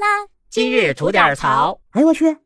啦！今日吐点槽。哎呦我去！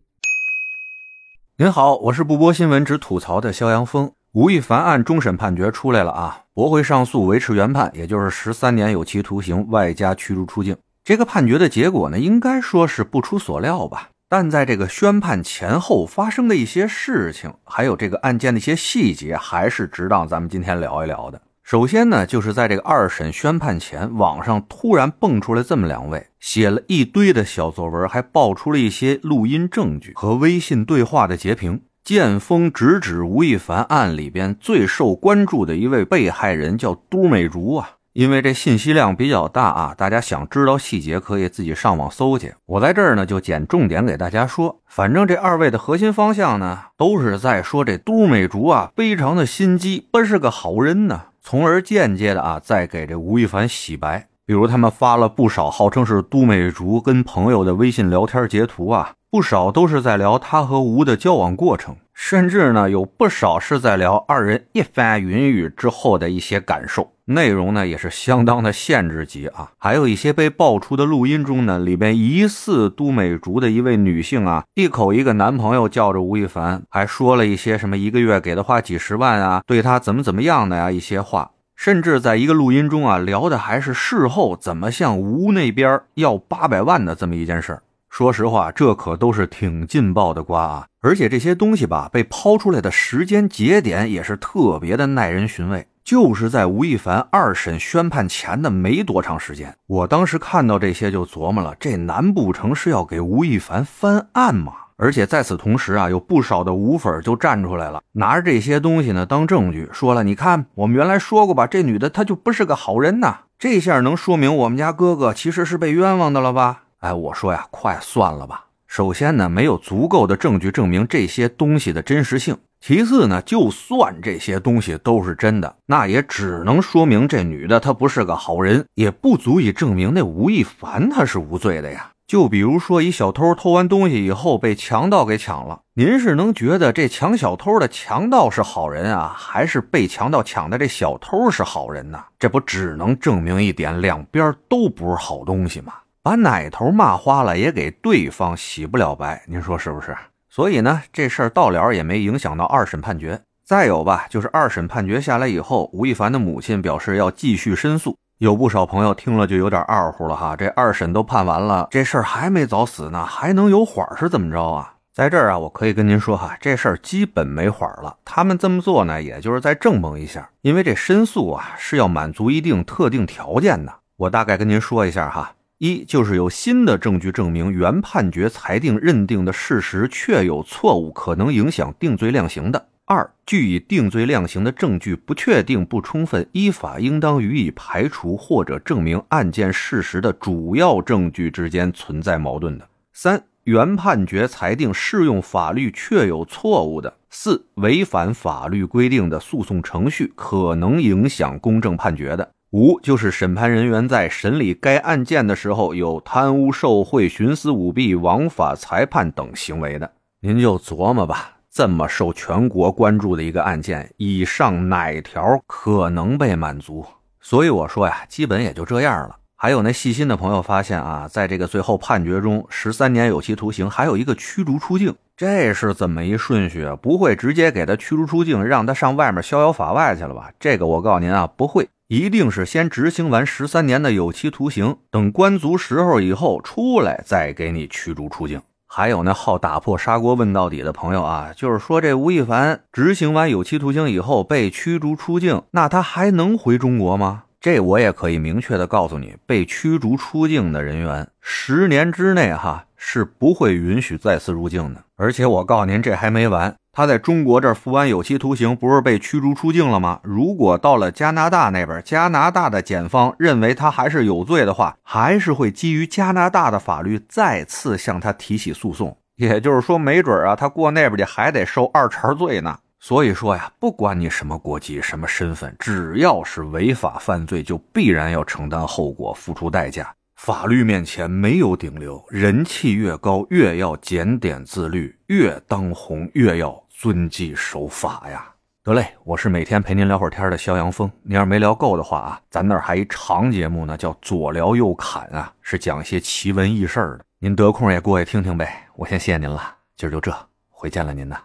您好，我是不播新闻只吐槽的肖阳峰。吴亦凡案终审判决出来了啊，驳回上诉，维持原判，也就是十三年有期徒刑外加驱逐出境。这个判决的结果呢，应该说是不出所料吧。但在这个宣判前后发生的一些事情，还有这个案件的一些细节，还是值当咱们今天聊一聊的。首先呢，就是在这个二审宣判前，网上突然蹦出来这么两位，写了一堆的小作文，还爆出了一些录音证据和微信对话的截屏，剑锋直指吴亦凡案里边最受关注的一位被害人叫都美竹啊。因为这信息量比较大啊，大家想知道细节可以自己上网搜去。我在这儿呢就捡重点给大家说。反正这二位的核心方向呢，都是在说这都美竹啊非常的心机，不是个好人呢。从而间接的啊，再给这吴亦凡洗白。比如他们发了不少号称是都美竹跟朋友的微信聊天截图啊，不少都是在聊他和吴的交往过程。甚至呢，有不少是在聊二人一番云雨之后的一些感受，内容呢也是相当的限制级啊。还有一些被爆出的录音中呢，里边疑似都美竹的一位女性啊，一口一个男朋友叫着吴亦凡，还说了一些什么一个月给他花几十万啊，对他怎么怎么样的呀一些话。甚至在一个录音中啊，聊的还是事后怎么向吴那边要八百万的这么一件事儿。说实话，这可都是挺劲爆的瓜啊！而且这些东西吧，被抛出来的时间节点也是特别的耐人寻味，就是在吴亦凡二审宣判前的没多长时间。我当时看到这些就琢磨了，这难不成是要给吴亦凡翻案吗？而且在此同时啊，有不少的吴粉就站出来了，拿着这些东西呢当证据，说了：“你看，我们原来说过吧，这女的她就不是个好人呐。这下能说明我们家哥哥其实是被冤枉的了吧？”哎，我说呀，快算了吧。首先呢，没有足够的证据证明这些东西的真实性；其次呢，就算这些东西都是真的，那也只能说明这女的她不是个好人，也不足以证明那吴亦凡他是无罪的呀。就比如说，一小偷偷完东西以后被强盗给抢了，您是能觉得这抢小偷的强盗是好人啊，还是被强盗抢的这小偷是好人呢？这不只能证明一点，两边都不是好东西吗？把奶头骂花了，也给对方洗不了白，您说是不是？所以呢，这事儿到了也没影响到二审判决。再有吧，就是二审判决下来以后，吴亦凡的母亲表示要继续申诉。有不少朋友听了就有点二乎了哈，这二审都判完了，这事儿还没早死呢，还能有缓是怎么着啊？在这儿啊，我可以跟您说哈，这事儿基本没缓了。他们这么做呢，也就是在正蒙一下，因为这申诉啊是要满足一定特定条件的。我大概跟您说一下哈。一就是有新的证据证明原判决裁定认定的事实确有错误，可能影响定罪量刑的。二，据以定罪量刑的证据不确定不充分，依法应当予以排除或者证明案件事实的主要证据之间存在矛盾的。三，原判决裁定适用法律确有错误的。四，违反法律规定的诉讼程序，可能影响公正判决的。五就是审判人员在审理该案件的时候有贪污受贿、徇私舞弊、枉法裁判等行为的，您就琢磨吧。这么受全国关注的一个案件，以上哪条可能被满足？所以我说呀，基本也就这样了。还有那细心的朋友发现啊，在这个最后判决中，十三年有期徒刑，还有一个驱逐出境，这是怎么一顺序啊？不会直接给他驱逐出境，让他上外面逍遥法外去了吧？这个我告诉您啊，不会。一定是先执行完十三年的有期徒刑，等关足时候以后出来，再给你驱逐出境。还有那好打破砂锅问到底的朋友啊，就是说这吴亦凡执行完有期徒刑以后被驱逐出境，那他还能回中国吗？这我也可以明确的告诉你，被驱逐出境的人员，十年之内哈是不会允许再次入境的。而且我告诉您，这还没完。他在中国这儿服完有期徒刑，不是被驱逐出境了吗？如果到了加拿大那边，加拿大的检方认为他还是有罪的话，还是会基于加拿大的法律再次向他提起诉讼。也就是说，没准啊，他过那边去还得受二茬罪呢。所以说呀，不管你什么国籍、什么身份，只要是违法犯罪，就必然要承担后果、付出代价。法律面前没有顶流，人气越高，越要检点自律，越当红越要。遵纪守法呀！得嘞，我是每天陪您聊会儿天的肖阳峰。您要是没聊够的话啊，咱那儿还一长节目呢，叫左聊右侃啊，是讲一些奇闻异事的。您得空也过去听听呗。我先谢谢您了，今儿就这，回见了您呐。